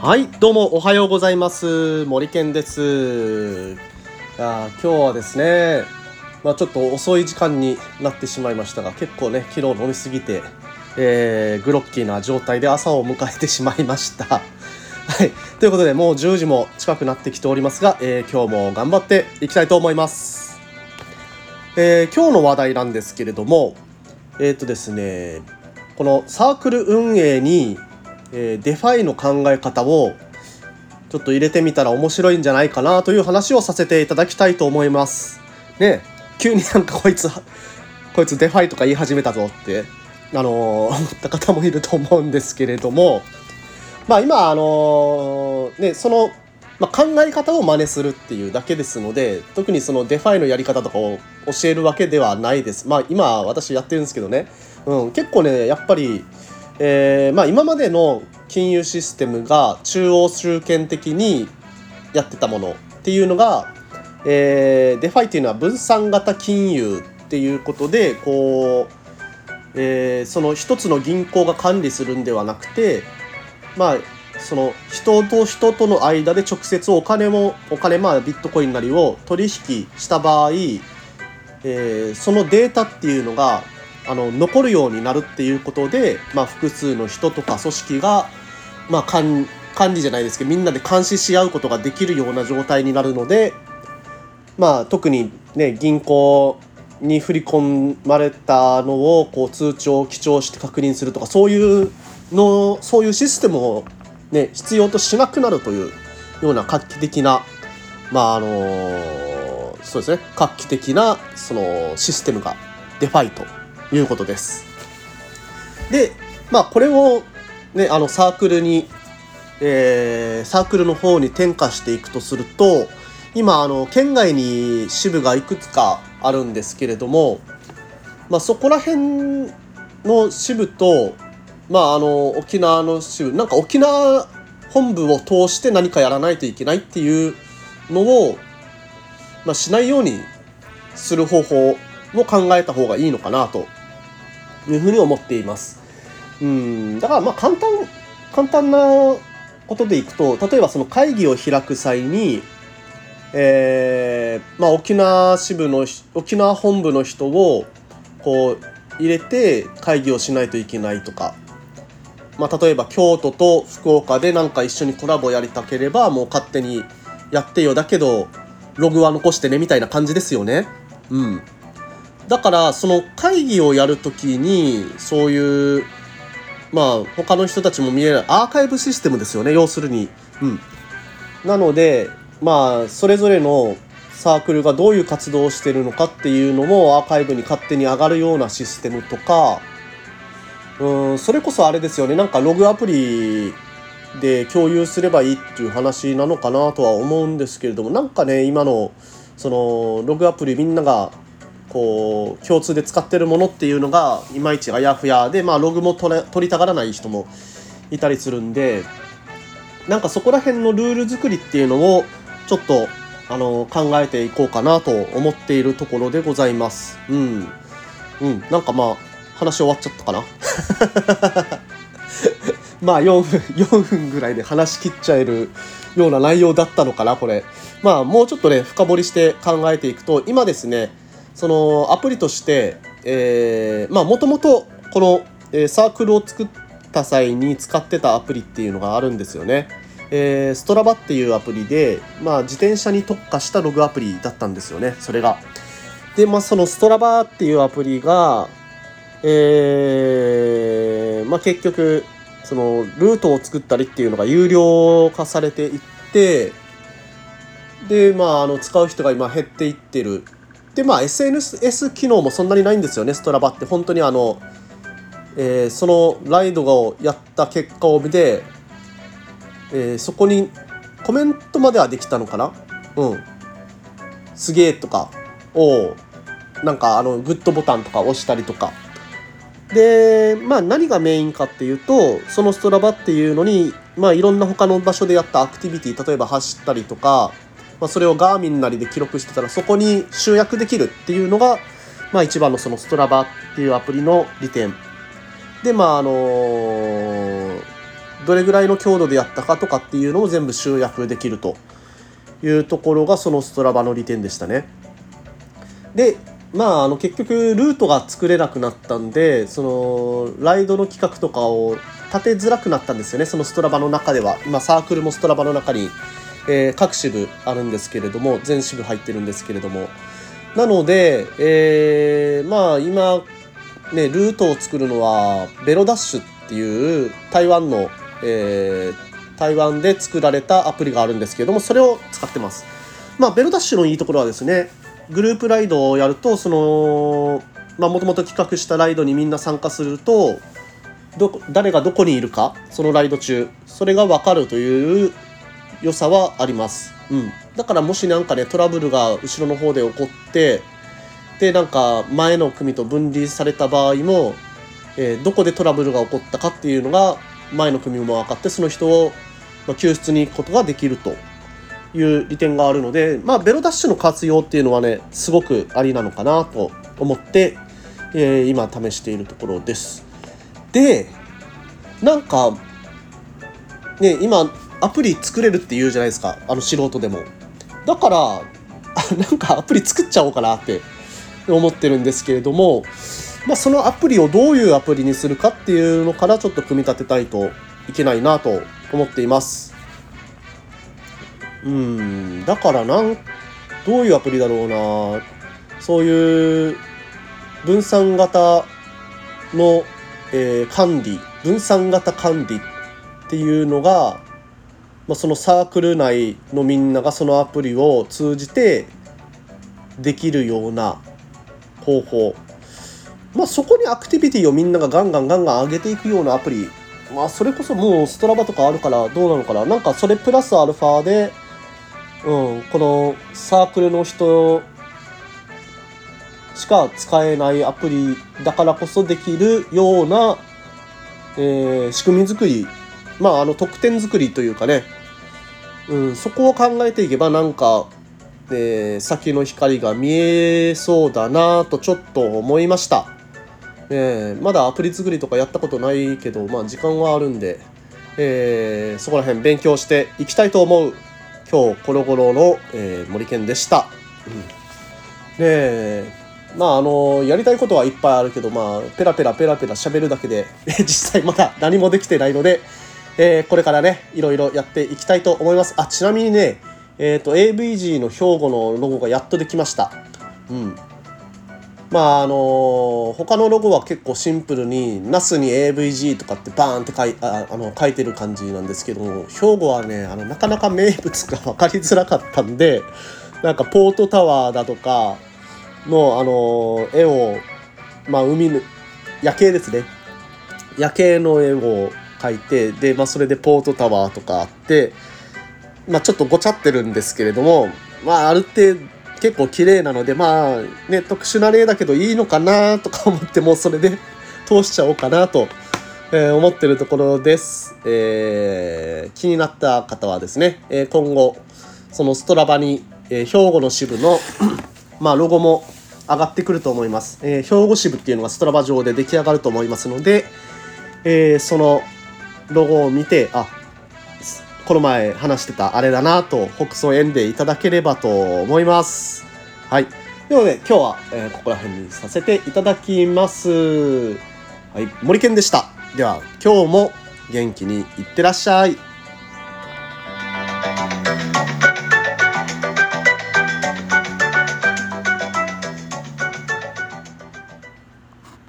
はいどうもおはようございます森健ですあ今日はですねまあ、ちょっと遅い時間になってしまいましたが結構ね昨日飲みすぎて、えー、グロッキーな状態で朝を迎えてしまいました。はい、ということでもう10時も近くなってきておりますが、えー、今日も頑張っていきたいと思います。えー、今日の話題なんですけれどもえっ、とですねこのサークル運営に、え DeFi の考え方をちょっと入れてみたら面白いんじゃないかなという話をさせていただきたいと思います。ね急になんかこいつ こいつ DeFi とか言い始めたぞってあの思った方もいると思うんですけれどもまあ今あのねその、まあ、考え方を真似するっていうだけですので特にその DeFi のやり方とかを教えるわけではないです。まあ今私やってるんですけどね、うん、結構ねやっぱりえー、まあ今までの金融システムが中央集権的にやってたものっていうのがえー、 DeFi っていうのは分散型金融っていうことでこう、えー、その一つの銀行が管理するんではなくてまあその人と人との間で直接お金もお金まあビットコインなりを取引した場合、えー、そのデータっていうのがあの残るようになるっていうことで、まあ、複数の人とか組織が、まあ、管理じゃないですけどみんなで監視し合うことができるような状態になるのでまあ、特に、ね、銀行に振り込まれたのをこう通帳を記帳して確認するとかそういうのそういうシステムを、ね、必要としなくなるというような画期的な、まああのそうですね画期的なそのシステムが DeFi ということです。で、まあ、これを、ね、あのサークルに、えー、サークルの方に転化していくとすると今あの県外に支部がいくつかあるんですけれども、まあ、そこら辺の支部と、まあ、あの沖縄の支部なんか沖縄本部を通して何かやらないといけないっていうのを、まあ、しないようにする方法を考えた方がいいのかなというふうに思っています。うんだからまあ簡単簡単なことでいくと例えばその会議を開く際にえー、まあ、沖縄支部の沖縄本部の人をこう入れて会議をしないといけないとか、まあ、例えば京都と福岡でなんか一緒にコラボやりたければもう勝手にやってよだけどログは残してねみたいな感じですよね。うん、だからその会議をやるときにそういうまあ他の人たちも見えるアーカイブシステムですよね要するに。うん、なのでまあそれぞれのサークルがどういう活動をしてるのかっていうのもアーカイブに勝手に上がるようなシステムとかうんそれこそあれですよねなんかログアプリで共有すればいいっていう話なのかなとは思うんですけれどもなんかね今のそのログアプリみんながこう共通で使ってるものっていうのがいまいちあやふやでまあログも取れ取りたがらない人もいたりするんでなんかそこら辺のルール作りっていうのをちょっとあの考えていこうかなと思っているところでございます。うん。うん。なんかまあ、話終わっちゃったかな まあ4分、4分ぐらいで話しきっちゃえるような内容だったのかな、これ。まあもうちょっとね、深掘りして考えていくと、今ですね、そのアプリとして、えー、まあもともとこの、えー、サークルを作った際に使ってたアプリっていうのがあるんですよね。えー、ストラバっていうアプリで、まあ、自転車に特化したログアプリだったんですよね、それが。で、まあ、そのストラバっていうアプリが、えー、まあ、結局、その、ルートを作ったりっていうのが有料化されていって、で、まあ、あの、使う人が今減っていってる。で、まあ、SNS 機能もそんなにないんですよね、ストラバって。本当にあの、えー、そのライドをやった結果を見て、えー、そこにコメントまではできたのかな？うんすげえとかをなんかあのグッドボタンとか押したりとかでまあ何がメインかっていうとそのストラバっていうのにまあいろんな他の場所でやったアクティビティ例えば走ったりとか、まあ、それをガーミンなりで記録してたらそこに集約できるっていうのがまあ一番のそのストラバっていうアプリの利点。で、まああのどれぐらいの強度でやったかとかっていうのを全部集約できるというところがそのストラバの利点でしたね。で、まあ、あの結局ルートが作れなくなったんでそのライドの企画とかを立てづらくなったんですよねそのストラバの中では。今サークルもストラバの中に、えー、各支部あるんですけれども全支部入ってるんですけれども。なので、えー、まあ今ねルートを作るのはベロダッシュっていう台湾の、えー、台湾で作られたアプリがあるんですけれどもそれを使ってます。まあベロダッシュのいいところはですねグループライドをやるとそのまあもともと企画したライドにみんな参加するとど誰がどこにいるかそのライド中それが分かるという良さはあります、うん、だからもし何かねトラブルが後ろの方で起こってでなんか前の組と分離された場合も、えー、どこでトラブルが起こったかっていうのが前の組も分かってその人を救出に行くことができると。いう利点があるので、まあ、ベロダッシュの活用っていうのはねすごくありなのかなと思って、えー、今試しているところです。でなんかね今アプリ作れるって言うじゃないですかあの素人でも。だからなんかアプリ作っちゃおうかなって思ってるんですけれども、まあ、そのアプリをどういうアプリにするかっていうのからちょっと組み立てたいといけないなと思っています。うん。だからなんどういうアプリだろうな。そういう分散型の、えー、管理。分散型管理っていうのが、まあ、そのサークル内のみんながそのアプリを通じてできるような方法。まあそこにアクティビティをみんながガンガンガンガン上げていくようなアプリ。まあそれこそもうストラバとかあるからどうなのかな。なんかそれプラスアルファでうん、このサークルの人しか使えないアプリだからこそできるような、えー、仕組み作りまああの特典作りというかね、うん、そこを考えていけばなんか、えー、先の光が見えそうだなとちょっと思いました、えー、まだアプリ作りとかやったことないけどまあ時間はあるんで、えー、そこら辺勉強していきたいと思う。今日コロコロの、えー、森健でした。うん、でまああのやりたいことはいっぱいあるけどまあペラペラペラペラ喋るだけで 実際まだ何もできてないので、えー、これからねいろいろやっていきたいと思います。あちなみにねえっ、ー、と AVG の兵庫のロゴがやっとできました。うんまああの他のロゴは結構シンプルに「ナスに AVG」とかってバーンって書いああの書いてる感じなんですけども兵庫はねあのなかなか名物が分かりづらかったんでなんかポートタワーだとかのあの絵をまあ海の夜景ですね。夜景の絵を描いてで、まあ、それでポートタワーとかあって、まあ、ちょっとごちゃってるんですけれどもまあある程度結構綺麗なのでまあね特殊な例だけどいいのかなとか思ってもうそれで通しちゃおうかなと、え、思ってるところです、えー、気になった方はですね、え、今後そのストラバに、え兵庫の支部の まあロゴも上がってくると思います、え兵庫支部っていうのがストラバ上で出来上がると思いますので、えそのロゴを見てあこの前話してたあれだなと北総縁でいただければと思います。はい。ではね、今日は、えー、ここら辺にさせていただきます。はい、森健でした。では、今日も元気にいってらっしゃい。